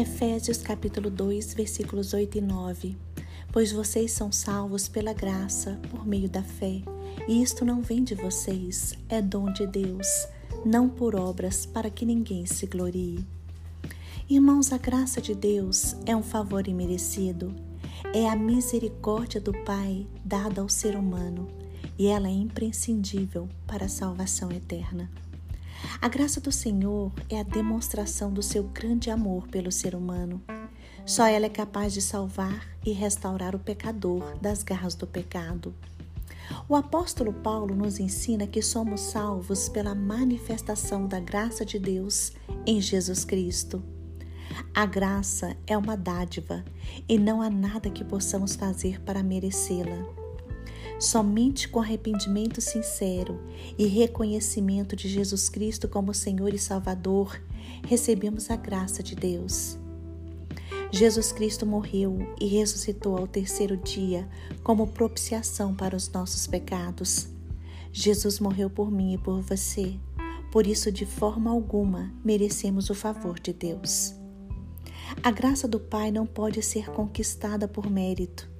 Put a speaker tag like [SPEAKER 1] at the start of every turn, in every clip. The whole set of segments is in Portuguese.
[SPEAKER 1] Efésios capítulo 2, versículos 8 e 9. Pois vocês são salvos pela graça, por meio da fé, e isto não vem de vocês, é dom de Deus, não por obras, para que ninguém se glorie. Irmãos, a graça de Deus é um favor imerecido, é a misericórdia do Pai dada ao ser humano, e ela é imprescindível para a salvação eterna. A graça do Senhor é a demonstração do seu grande amor pelo ser humano. Só ela é capaz de salvar e restaurar o pecador das garras do pecado. O apóstolo Paulo nos ensina que somos salvos pela manifestação da graça de Deus em Jesus Cristo. A graça é uma dádiva e não há nada que possamos fazer para merecê-la. Somente com arrependimento sincero e reconhecimento de Jesus Cristo como Senhor e Salvador recebemos a graça de Deus. Jesus Cristo morreu e ressuscitou ao terceiro dia como propiciação para os nossos pecados. Jesus morreu por mim e por você, por isso, de forma alguma, merecemos o favor de Deus. A graça do Pai não pode ser conquistada por mérito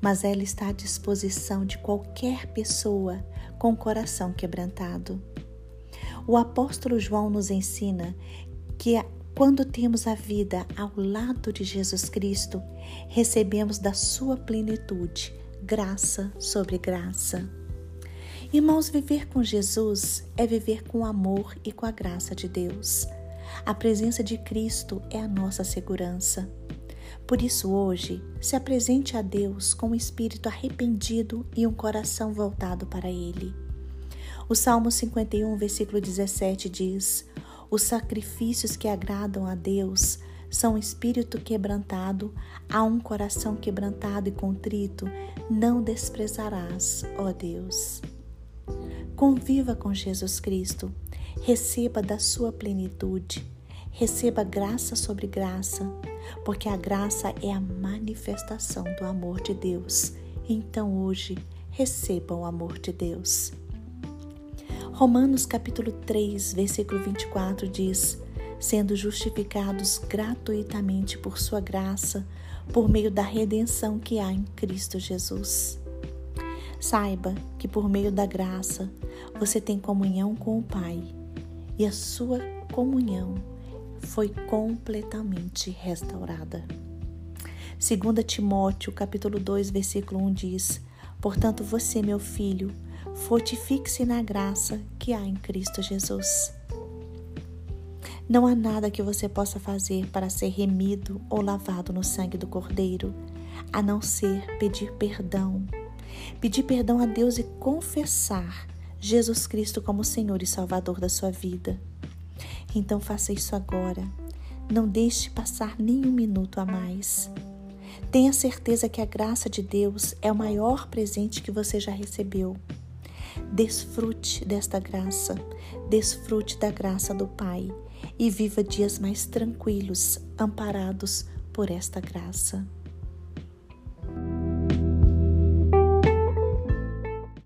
[SPEAKER 1] mas ela está à disposição de qualquer pessoa com o coração quebrantado. O apóstolo João nos ensina que quando temos a vida ao lado de Jesus Cristo, recebemos da sua plenitude graça sobre graça. Irmãos, viver com Jesus é viver com amor e com a graça de Deus. A presença de Cristo é a nossa segurança. Por isso, hoje, se apresente a Deus com um espírito arrependido e um coração voltado para Ele. O Salmo 51, versículo 17 diz: Os sacrifícios que agradam a Deus são um espírito quebrantado, a um coração quebrantado e contrito, não desprezarás, ó Deus. Conviva com Jesus Cristo, receba da sua plenitude, receba graça sobre graça, porque a graça é a manifestação do amor de Deus. Então hoje receba o amor de Deus. Romanos capítulo 3, versículo 24 diz: sendo justificados gratuitamente por sua graça, por meio da redenção que há em Cristo Jesus. Saiba que por meio da graça você tem comunhão com o Pai e a sua comunhão foi completamente restaurada. 2 Timóteo, capítulo 2, versículo 1 diz: Portanto, você, meu filho, fortifique-se na graça que há em Cristo Jesus. Não há nada que você possa fazer para ser remido ou lavado no sangue do Cordeiro, a não ser pedir perdão. Pedir perdão a Deus e confessar Jesus Cristo como Senhor e Salvador da sua vida. Então faça isso agora. Não deixe passar nenhum minuto a mais. Tenha certeza que a graça de Deus é o maior presente que você já recebeu. Desfrute desta graça, desfrute da graça do Pai e viva dias mais tranquilos, amparados por esta graça.